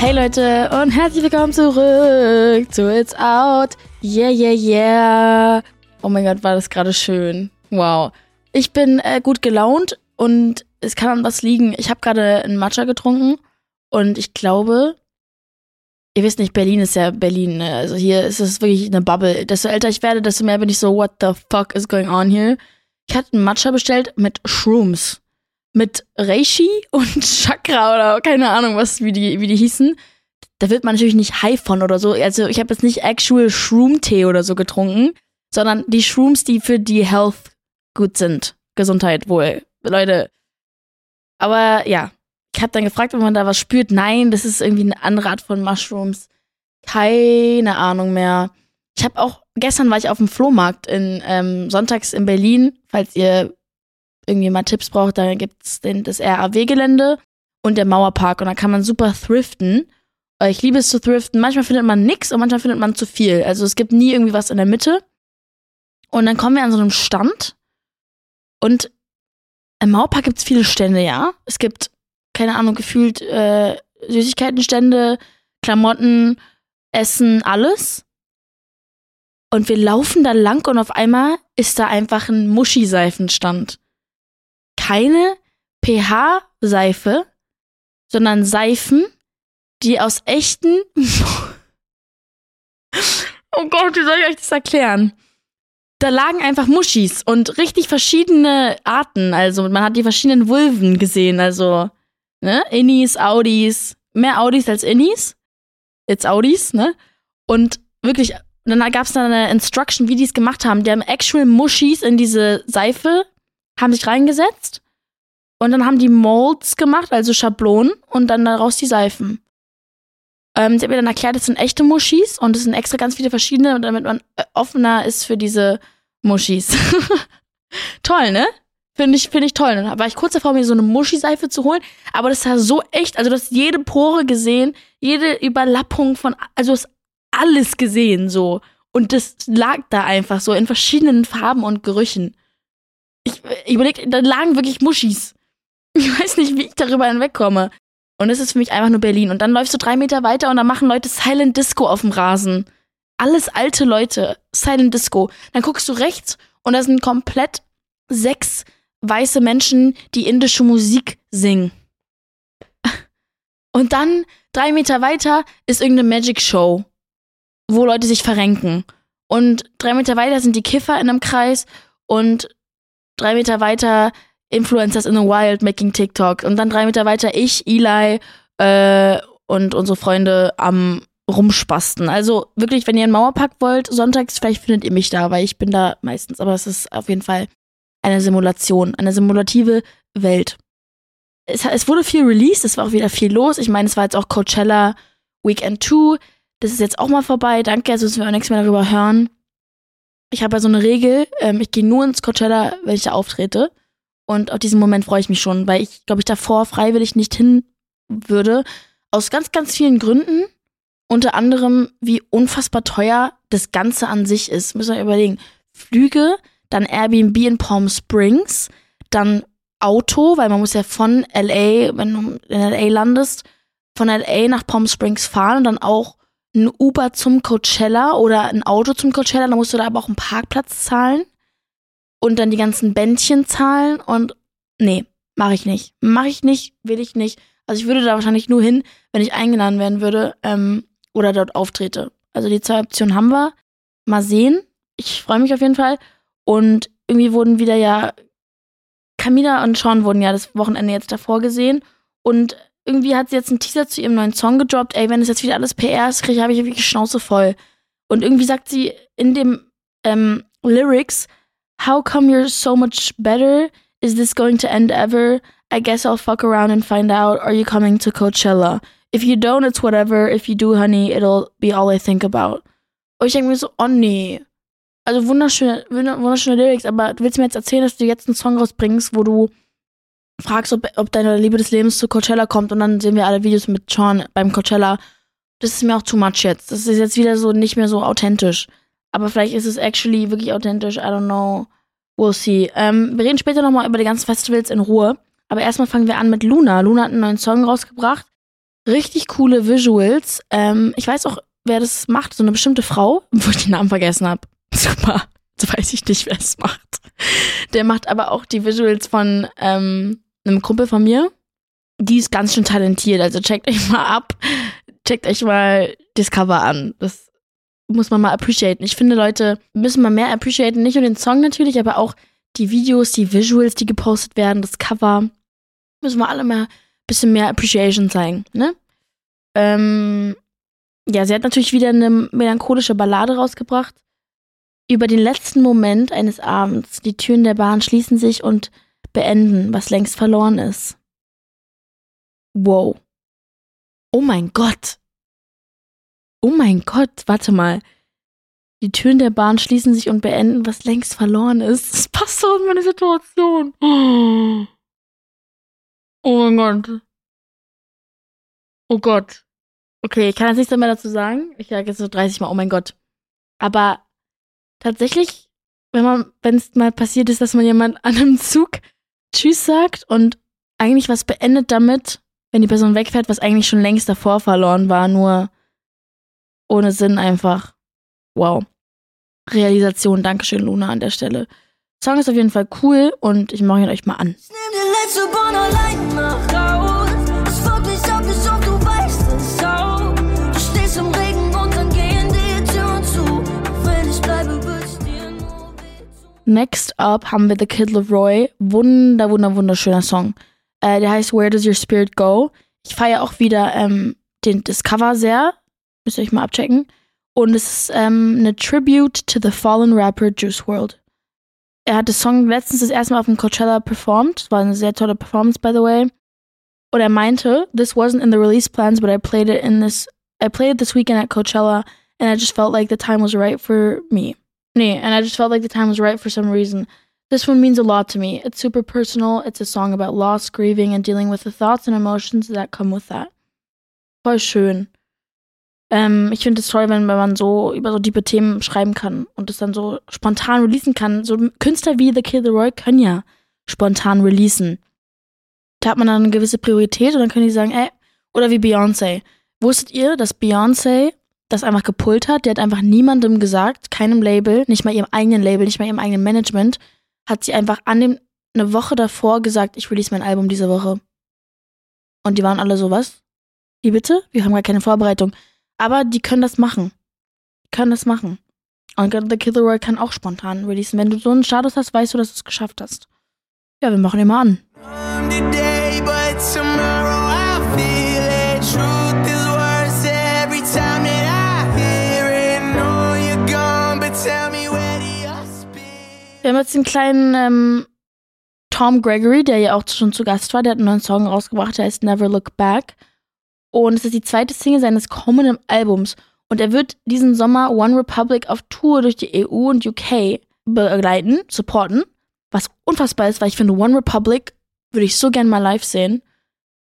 Hey Leute und herzlich willkommen zurück zu It's Out. Yeah, yeah, yeah. Oh mein Gott, war das gerade schön. Wow. Ich bin äh, gut gelaunt und es kann an was liegen. Ich habe gerade einen Matcha getrunken und ich glaube, ihr wisst nicht, Berlin ist ja Berlin. Ne? Also hier ist es wirklich eine Bubble. Desto älter ich werde, desto mehr bin ich so, what the fuck is going on here? Ich hatte einen Matcha bestellt mit Shrooms mit Reishi und Chakra oder keine Ahnung, was, wie die, wie die hießen. Da wird man natürlich nicht high von oder so. Also ich habe jetzt nicht actual Shroom-Tee oder so getrunken, sondern die Shrooms, die für die Health gut sind. Gesundheit wohl. Leute. Aber ja, ich habe dann gefragt, ob man da was spürt. Nein, das ist irgendwie eine andere Art von Mushrooms. Keine Ahnung mehr. Ich habe auch, gestern war ich auf dem Flohmarkt in ähm, sonntags in Berlin, falls ihr irgendwie mal Tipps braucht, da gibt's den, das RAW-Gelände und der Mauerpark und da kann man super thriften. Äh, ich liebe es zu thriften. Manchmal findet man nix und manchmal findet man zu viel. Also es gibt nie irgendwie was in der Mitte. Und dann kommen wir an so einem Stand und im Mauerpark gibt's viele Stände, ja. Es gibt, keine Ahnung, gefühlt äh, Süßigkeitenstände, Klamotten, Essen, alles. Und wir laufen da lang und auf einmal ist da einfach ein Muschi-Seifenstand keine pH-Seife, sondern Seifen, die aus echten. oh Gott, wie soll ich euch das erklären? Da lagen einfach Muschis und richtig verschiedene Arten. Also man hat die verschiedenen Vulven gesehen. Also, ne? Innis, Audis, mehr Audis als Innis. Jetzt Audis, ne? Und wirklich, dann gab es dann eine Instruction, wie die es gemacht haben. Die haben actual Muschis in diese Seife haben sich reingesetzt und dann haben die Molds gemacht, also Schablonen und dann daraus die Seifen. Ähm, sie hat mir dann erklärt, das sind echte Muschis und es sind extra ganz viele verschiedene, damit man äh, offener ist für diese Muschis. toll, ne? Finde ich, finde ich toll. Dann war ich kurz davor, mir so eine Muschi-Seife zu holen, aber das war so echt. Also, du hast jede Pore gesehen, jede Überlappung von, also, du hast alles gesehen, so. Und das lag da einfach so in verschiedenen Farben und Gerüchen ich, überlege, da lagen wirklich Muschis. Ich weiß nicht, wie ich darüber hinwegkomme. Und es ist für mich einfach nur Berlin. Und dann läufst du drei Meter weiter und dann machen Leute Silent Disco auf dem Rasen. Alles alte Leute. Silent Disco. Dann guckst du rechts und da sind komplett sechs weiße Menschen, die indische Musik singen. Und dann drei Meter weiter ist irgendeine Magic Show, wo Leute sich verrenken. Und drei Meter weiter sind die Kiffer in einem Kreis und drei Meter weiter Influencers in the Wild making TikTok und dann drei Meter weiter ich, Eli äh, und unsere Freunde am rumspasten. Also wirklich, wenn ihr einen Mauerpark wollt, sonntags, vielleicht findet ihr mich da, weil ich bin da meistens, aber es ist auf jeden Fall eine Simulation, eine simulative Welt. Es, es wurde viel released, es war auch wieder viel los. Ich meine, es war jetzt auch Coachella Weekend 2. Das ist jetzt auch mal vorbei. Danke, also müssen wir auch nichts mehr darüber hören ich habe ja so eine Regel, ähm, ich gehe nur ins Coachella, wenn ich da auftrete. Und auf diesen Moment freue ich mich schon, weil ich, glaube ich, davor freiwillig nicht hin würde. Aus ganz, ganz vielen Gründen. Unter anderem, wie unfassbar teuer das Ganze an sich ist. Müssen wir überlegen. Flüge, dann Airbnb in Palm Springs, dann Auto, weil man muss ja von LA, wenn du in LA landest, von LA nach Palm Springs fahren und dann auch ein Uber zum Coachella oder ein Auto zum Coachella, dann musst du da aber auch einen Parkplatz zahlen und dann die ganzen Bändchen zahlen und nee, mache ich nicht. Mache ich nicht, will ich nicht. Also ich würde da wahrscheinlich nur hin, wenn ich eingeladen werden würde ähm, oder dort auftrete. Also die zwei Optionen haben wir. Mal sehen. Ich freue mich auf jeden Fall. Und irgendwie wurden wieder ja Camila und Sean wurden ja das Wochenende jetzt davor gesehen. Und irgendwie hat sie jetzt einen Teaser zu ihrem neuen Song gedroppt. Ey, wenn es jetzt wieder alles PR ist, kriege habe ich wirklich Schnauze voll. Und irgendwie sagt sie in dem ähm, Lyrics, How come you're so much better? Is this going to end ever? I guess I'll fuck around and find out. Are you coming to Coachella? If you don't, it's whatever. If you do, honey, it'll be all I think about. Und ich denke mir so, oh nee. Also wunderschöne, wunderschöne Lyrics, aber du willst mir jetzt erzählen, dass du jetzt einen Song rausbringst, wo du fragst, ob, ob deine Liebe des Lebens zu Coachella kommt und dann sehen wir alle Videos mit Sean beim Coachella. Das ist mir auch too much jetzt. Das ist jetzt wieder so nicht mehr so authentisch. Aber vielleicht ist es actually wirklich authentisch. I don't know. We'll see. Ähm, wir reden später nochmal über die ganzen Festivals in Ruhe. Aber erstmal fangen wir an mit Luna. Luna hat einen neuen Song rausgebracht. Richtig coole Visuals. Ähm, ich weiß auch, wer das macht, so eine bestimmte Frau, wo ich den Namen vergessen habe. Super. So weiß ich nicht, wer es macht. Der macht aber auch die Visuals von ähm, einem Kumpel von mir. Die ist ganz schön talentiert. Also checkt euch mal ab. Checkt euch mal das Cover an. Das muss man mal appreciaten. Ich finde, Leute müssen mal mehr appreciaten. Nicht nur den Song natürlich, aber auch die Videos, die Visuals, die gepostet werden, das Cover. Müssen wir alle mal ein bisschen mehr Appreciation zeigen, ne? Ähm, ja, sie hat natürlich wieder eine melancholische Ballade rausgebracht. Über den letzten Moment eines Abends. Die Türen der Bahn schließen sich und beenden, was längst verloren ist. Wow. Oh mein Gott. Oh mein Gott, warte mal. Die Türen der Bahn schließen sich und beenden, was längst verloren ist. Das passt so in meine Situation. Oh mein Gott. Oh Gott. Okay, ich kann jetzt nichts mehr dazu sagen. Ich sage jetzt so 30 Mal, oh mein Gott. Aber tatsächlich, wenn man, wenn es mal passiert ist, dass man jemand an einem Zug Tschüss sagt und eigentlich was beendet damit, wenn die Person wegfährt, was eigentlich schon längst davor verloren war, nur ohne Sinn einfach. Wow. Realisation, Dankeschön, Luna, an der Stelle. Song ist auf jeden Fall cool und ich mache ihn euch mal an. Ich nehm die letzte Bahn allein nach Next up haben wir The Kid Leroy. Wunder, wunder, wunderschöner Song. Äh, der heißt Where Does Your Spirit Go? Ich feiere auch wieder ähm, den, das Cover sehr. Müsst ihr euch mal abchecken. Und es ist ähm, eine Tribute to the fallen rapper Juice World. Er hat den Song letztens das erste Mal auf dem Coachella performt. War eine sehr tolle Performance, by the way. Und er meinte, this wasn't in the release plans, but I played it in this, I played it this weekend at Coachella, and I just felt like the time was right for me. Nee, and I just felt like the time was right for some reason. This one means a lot to me. It's super personal. It's a song about loss, grieving, and dealing with the thoughts and emotions that come with that. Voll schön. Ähm, ich finde es toll, wenn, man so über so tiefe Themen schreiben kann und es dann so spontan releasen kann. So Künstler wie The Kid Roy können ja spontan releasen. Da hat man dann eine gewisse Priorität und dann können die sagen, ey, oder wie Beyoncé. Wusstet ihr, dass Beyoncé das einfach gepult hat? Der hat einfach niemandem gesagt, keinem Label, nicht mal ihrem eigenen Label, nicht mal ihrem eigenen Management, hat sie einfach an dem, eine Woche davor gesagt, ich release mein Album diese Woche. Und die waren alle so, was? Wie bitte? Wir haben gar keine Vorbereitung. Aber die können das machen. Die können das machen. Und The Killer Roy kann auch spontan releasen. Wenn du so einen Status hast, weißt du, dass du es geschafft hast. Ja, wir machen mal an. Wir haben jetzt den kleinen ähm, Tom Gregory, der ja auch schon zu Gast war. Der hat einen neuen Song rausgebracht, der heißt Never Look Back. Und es ist die zweite Single seines kommenden Albums. Und er wird diesen Sommer One Republic auf Tour durch die EU und UK begleiten, supporten. Was unfassbar ist, weil ich finde, One Republic würde ich so gern mal live sehen.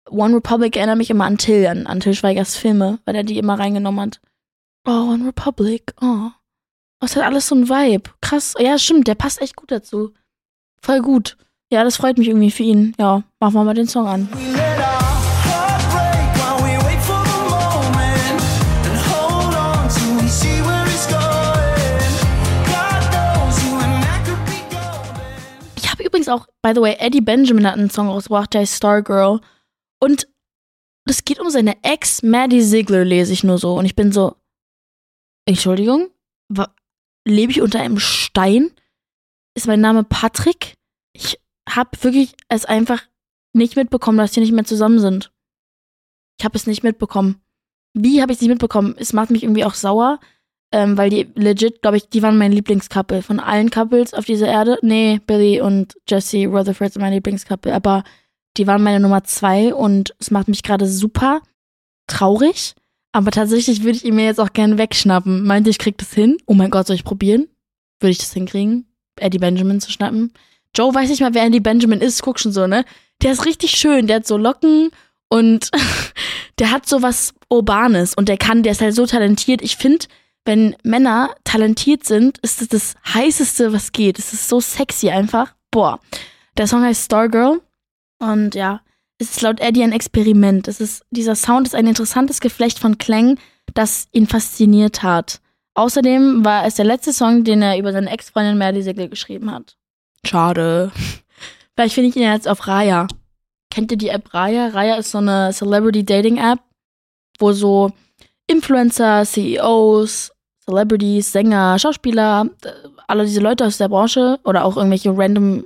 One Republic erinnert mich immer an Till, an, an Till Schweigers Filme, weil er die immer reingenommen hat. Oh, One Republic, oh. Das hat alles so ein Vibe. Krass. Ja, stimmt, der passt echt gut dazu. Voll gut. Ja, das freut mich irgendwie für ihn. Ja, machen wir mal den Song an. übrigens auch, by the way, Eddie Benjamin hat einen Song rausgebracht, der heißt Stargirl. Und es geht um seine Ex, Maddie Ziegler, lese ich nur so. Und ich bin so, Entschuldigung, lebe ich unter einem Stein? Ist mein Name Patrick? Ich habe wirklich es einfach nicht mitbekommen, dass die nicht mehr zusammen sind. Ich habe es nicht mitbekommen. Wie habe ich es nicht mitbekommen? Es macht mich irgendwie auch sauer ähm, weil die legit, glaube ich, die waren mein Lieblingscouple von allen Couples auf dieser Erde. Nee, Billy und Jesse Rutherford sind mein Lieblingscouple, aber die waren meine Nummer zwei und es macht mich gerade super traurig. Aber tatsächlich würde ich ihn mir jetzt auch gerne wegschnappen. Meinte ich, krieg das hin? Oh mein Gott, soll ich probieren? Würde ich das hinkriegen? Eddie Benjamin zu schnappen? Joe weiß nicht mal, wer Eddie Benjamin ist. Guck schon so, ne? Der ist richtig schön. Der hat so Locken und der hat so was Urbanes und der kann, der ist halt so talentiert. Ich finde, wenn Männer talentiert sind, ist es das heißeste, was geht. Es ist so sexy einfach. Boah. Der Song heißt Stargirl. Und ja, es ist laut Eddie ein Experiment. Es ist, dieser Sound ist ein interessantes Geflecht von Klängen, das ihn fasziniert hat. Außerdem war es der letzte Song, den er über seine Ex-Freundin Maddie Segel geschrieben hat. Schade. Vielleicht finde ich ihn jetzt auf Raya. Kennt ihr die App Raya? Raya ist so eine Celebrity Dating App, wo so Influencer, CEOs, Celebrities, Sänger, Schauspieler, äh, alle diese Leute aus der Branche oder auch irgendwelche random,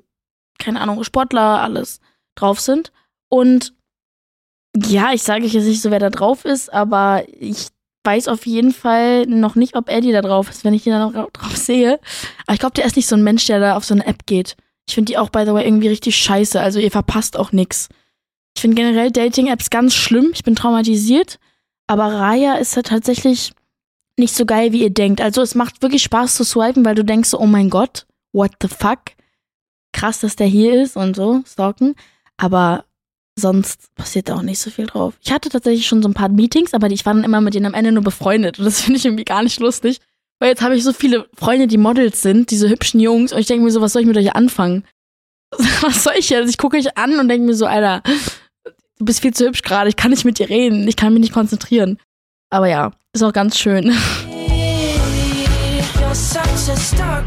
keine Ahnung, Sportler, alles drauf sind. Und ja, ich sage jetzt nicht so, wer da drauf ist, aber ich weiß auf jeden Fall noch nicht, ob Eddie da drauf ist, wenn ich ihn da noch drauf sehe. Aber ich glaube, der ist nicht so ein Mensch, der da auf so eine App geht. Ich finde die auch, by the way, irgendwie richtig scheiße. Also ihr verpasst auch nix. Ich finde generell Dating-Apps ganz schlimm. Ich bin traumatisiert. Aber Raya ist halt tatsächlich nicht so geil, wie ihr denkt. Also es macht wirklich Spaß zu swipen, weil du denkst so, oh mein Gott, what the fuck? Krass, dass der hier ist und so, stalken. Aber sonst passiert da auch nicht so viel drauf. Ich hatte tatsächlich schon so ein paar Meetings, aber ich war dann immer mit denen am Ende nur befreundet. Und das finde ich irgendwie gar nicht lustig. Weil jetzt habe ich so viele Freunde, die Models sind, diese hübschen Jungs, und ich denke mir so, was soll ich mit euch anfangen? Was soll ich jetzt? Ich gucke euch an und denke mir so, Alter, du bist viel zu hübsch gerade, ich kann nicht mit dir reden, ich kann mich nicht konzentrieren. Aber ja, ist auch ganz schön. You're such a star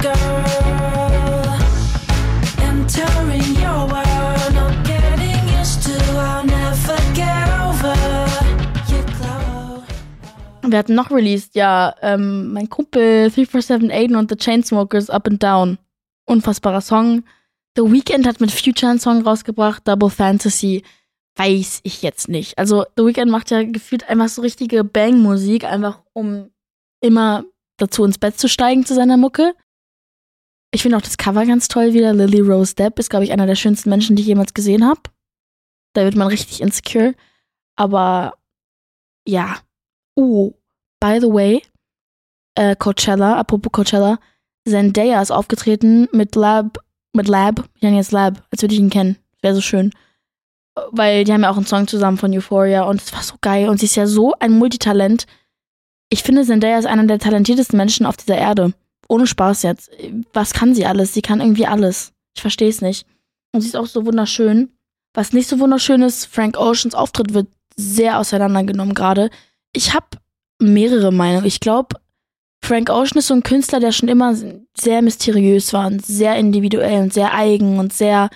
Wir hatten noch released, ja, ähm, mein Kumpel 3478 und The Chainsmokers Up and Down. Unfassbarer Song. The Weeknd hat mit Future einen Song rausgebracht, Double Fantasy. Weiß ich jetzt nicht. Also, The Weeknd macht ja gefühlt einfach so richtige Bang-Musik, einfach um immer dazu ins Bett zu steigen zu seiner Mucke. Ich finde auch das Cover ganz toll wieder. Lily Rose Depp ist, glaube ich, einer der schönsten Menschen, die ich jemals gesehen habe. Da wird man richtig insecure. Aber ja, Uh, by the way, äh, Coachella, apropos Coachella, Zendaya ist aufgetreten mit Lab, mit Lab, ich nenne jetzt Lab, als würde ich ihn kennen. Wäre so schön. Weil die haben ja auch einen Song zusammen von Euphoria und es war so geil und sie ist ja so ein Multitalent. Ich finde, Zendaya ist einer der talentiertesten Menschen auf dieser Erde. Ohne Spaß jetzt. Was kann sie alles? Sie kann irgendwie alles. Ich verstehe es nicht. Und sie ist auch so wunderschön. Was nicht so wunderschön ist, Frank Oceans Auftritt wird sehr auseinandergenommen gerade ich habe mehrere Meinungen. Ich glaube, Frank Ocean ist so ein Künstler, der schon immer sehr mysteriös war und sehr individuell und sehr eigen und sehr.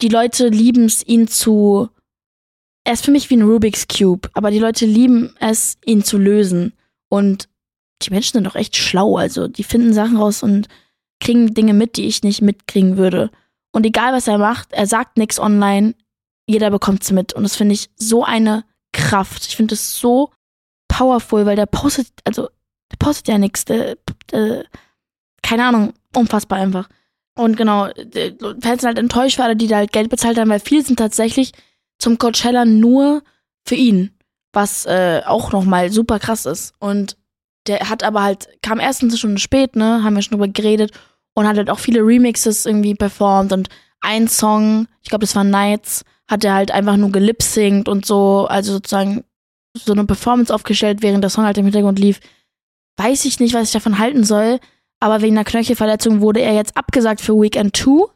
Die Leute lieben es, ihn zu. Er ist für mich wie ein Rubik's Cube, aber die Leute lieben es, ihn zu lösen. Und die Menschen sind doch echt schlau. Also, die finden Sachen raus und kriegen Dinge mit, die ich nicht mitkriegen würde. Und egal, was er macht, er sagt nichts online, jeder bekommt es mit. Und das finde ich so eine Kraft. Ich finde es so powerful, weil der postet, also der postet ja nichts. Der, der, keine Ahnung, unfassbar einfach. Und genau, Fans sind halt enttäuscht für alle, die da halt Geld bezahlt haben, weil viele sind tatsächlich zum Coachella nur für ihn, was äh, auch nochmal super krass ist. Und der hat aber halt, kam erstens schon spät, ne, haben wir schon drüber geredet und hat halt auch viele Remixes irgendwie performt und ein Song, ich glaube, das war Nights, hat er halt einfach nur gelipsingt und so, also sozusagen so eine Performance aufgestellt, während der Song halt im Hintergrund lief. Weiß ich nicht, was ich davon halten soll, aber wegen einer Knöchelverletzung wurde er jetzt abgesagt für Weekend 2.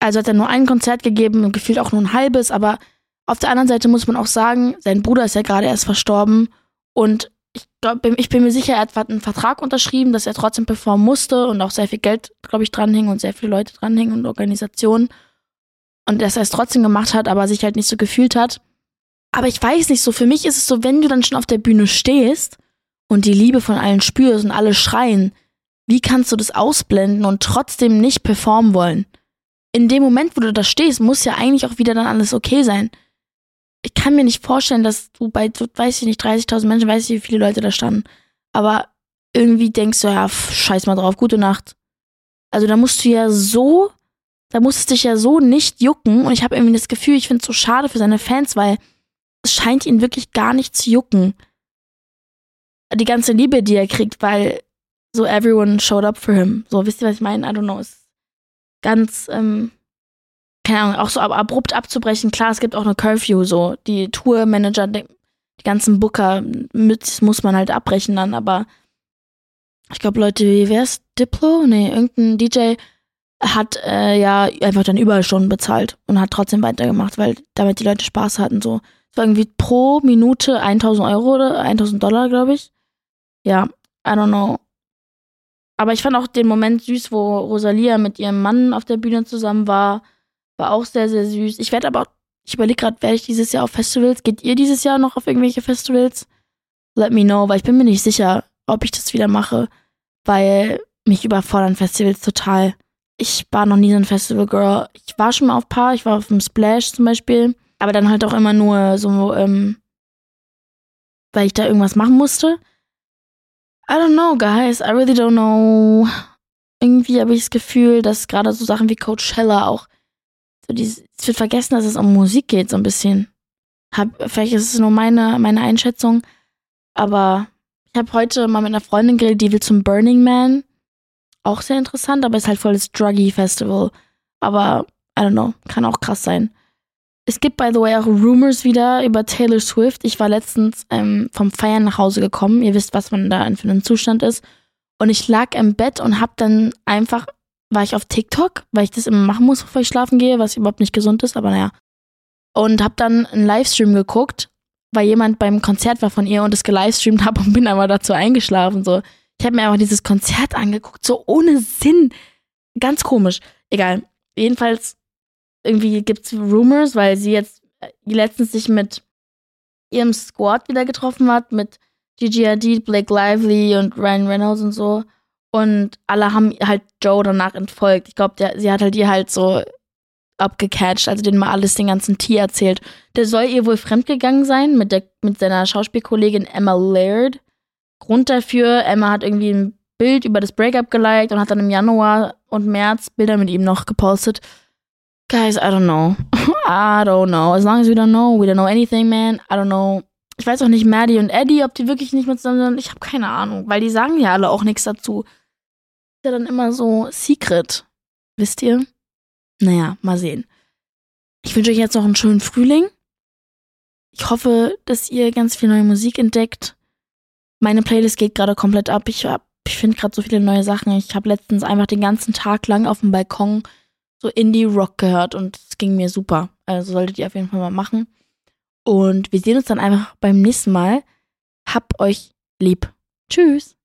Also hat er nur ein Konzert gegeben und gefühlt auch nur ein halbes, aber auf der anderen Seite muss man auch sagen, sein Bruder ist ja gerade erst verstorben und ich, glaub, ich bin mir sicher, er hat einen Vertrag unterschrieben, dass er trotzdem performen musste und auch sehr viel Geld, glaube ich, dranhing und sehr viele Leute dranhingen und Organisationen. Und dass er es trotzdem gemacht hat, aber sich halt nicht so gefühlt hat. Aber ich weiß nicht so, für mich ist es so, wenn du dann schon auf der Bühne stehst und die Liebe von allen spürst und alle schreien, wie kannst du das ausblenden und trotzdem nicht performen wollen? In dem Moment, wo du da stehst, muss ja eigentlich auch wieder dann alles okay sein. Ich kann mir nicht vorstellen, dass du bei, weiß ich nicht, 30.000 Menschen, weiß ich, wie viele Leute da standen. Aber irgendwie denkst du, ja, scheiß mal drauf, gute Nacht. Also da musst du ja so, da muss es dich ja so nicht jucken. Und ich habe irgendwie das Gefühl, ich finde es so schade für seine Fans, weil es scheint ihn wirklich gar nicht zu jucken. Die ganze Liebe, die er kriegt, weil so everyone showed up for him. So, wisst ihr, was ich meine? I don't know. Ist ganz, ähm, keine Ahnung, auch so abrupt abzubrechen. Klar, es gibt auch eine Curfew, so. Die Tourmanager, die ganzen Booker, mit, muss man halt abbrechen dann, aber ich glaube, Leute wie, wer ist Diplo? Nee, irgendein DJ hat äh, ja einfach dann Überstunden bezahlt und hat trotzdem weitergemacht, weil damit die Leute Spaß hatten. So, irgendwie pro Minute 1000 Euro oder 1000 Dollar, glaube ich. Ja, I don't know. Aber ich fand auch den Moment süß, wo Rosalia mit ihrem Mann auf der Bühne zusammen war. War auch sehr, sehr süß. Ich werde aber ich überlege gerade, werde ich dieses Jahr auf Festivals? Geht ihr dieses Jahr noch auf irgendwelche Festivals? Let me know, weil ich bin mir nicht sicher, ob ich das wieder mache, weil mich überfordern Festivals total. Ich war noch nie so ein Festival-Girl. Ich war schon mal auf Paar, ich war auf dem Splash zum Beispiel, aber dann halt auch immer nur so, ähm, weil ich da irgendwas machen musste. I don't know, guys. I really don't know. Irgendwie habe ich das Gefühl, dass gerade so Sachen wie Coachella auch so dieses, es wird vergessen, dass es um Musik geht, so ein bisschen. Hab, vielleicht ist es nur meine, meine Einschätzung, aber ich habe heute mal mit einer Freundin geredet, die will zum Burning Man. Auch sehr interessant, aber ist halt voll das Druggy Festival. Aber, I don't know, kann auch krass sein. Es gibt, by the way, auch Rumors wieder über Taylor Swift. Ich war letztens ähm, vom Feiern nach Hause gekommen. Ihr wisst, was man da für einen Zustand ist. Und ich lag im Bett und hab dann einfach, war ich auf TikTok, weil ich das immer machen muss, bevor ich schlafen gehe, was überhaupt nicht gesund ist, aber naja. Und hab dann einen Livestream geguckt, weil jemand beim Konzert war von ihr und es gelivestreamt hab und bin einmal dazu eingeschlafen. So, ich habe mir einfach dieses Konzert angeguckt, so ohne Sinn. Ganz komisch. Egal. Jedenfalls irgendwie gibt's Rumors, weil sie jetzt äh, letztens sich mit ihrem Squad wieder getroffen hat, mit Gigi Hadid, Blake Lively und Ryan Reynolds und so. Und alle haben halt Joe danach entfolgt. Ich glaube, sie hat halt ihr halt so abgecatcht, also denen mal alles, den ganzen Tee erzählt. Der soll ihr wohl fremdgegangen sein mit, der, mit seiner Schauspielkollegin Emma Laird. Grund dafür, Emma hat irgendwie ein Bild über das Breakup geliked und hat dann im Januar und März Bilder mit ihm noch gepostet. Guys, I don't know. I don't know. As long as we don't know, we don't know anything, man. I don't know. Ich weiß auch nicht, Maddie und Eddie, ob die wirklich nicht mehr zusammen sind. Ich habe keine Ahnung, weil die sagen ja alle auch nichts dazu. Ist ja dann immer so secret. Wisst ihr? Naja, mal sehen. Ich wünsche euch jetzt noch einen schönen Frühling. Ich hoffe, dass ihr ganz viel neue Musik entdeckt. Meine Playlist geht gerade komplett ab. Ich, ich finde gerade so viele neue Sachen. Ich habe letztens einfach den ganzen Tag lang auf dem Balkon so Indie-Rock gehört und es ging mir super. Also solltet ihr auf jeden Fall mal machen. Und wir sehen uns dann einfach beim nächsten Mal. Hab euch lieb. Tschüss.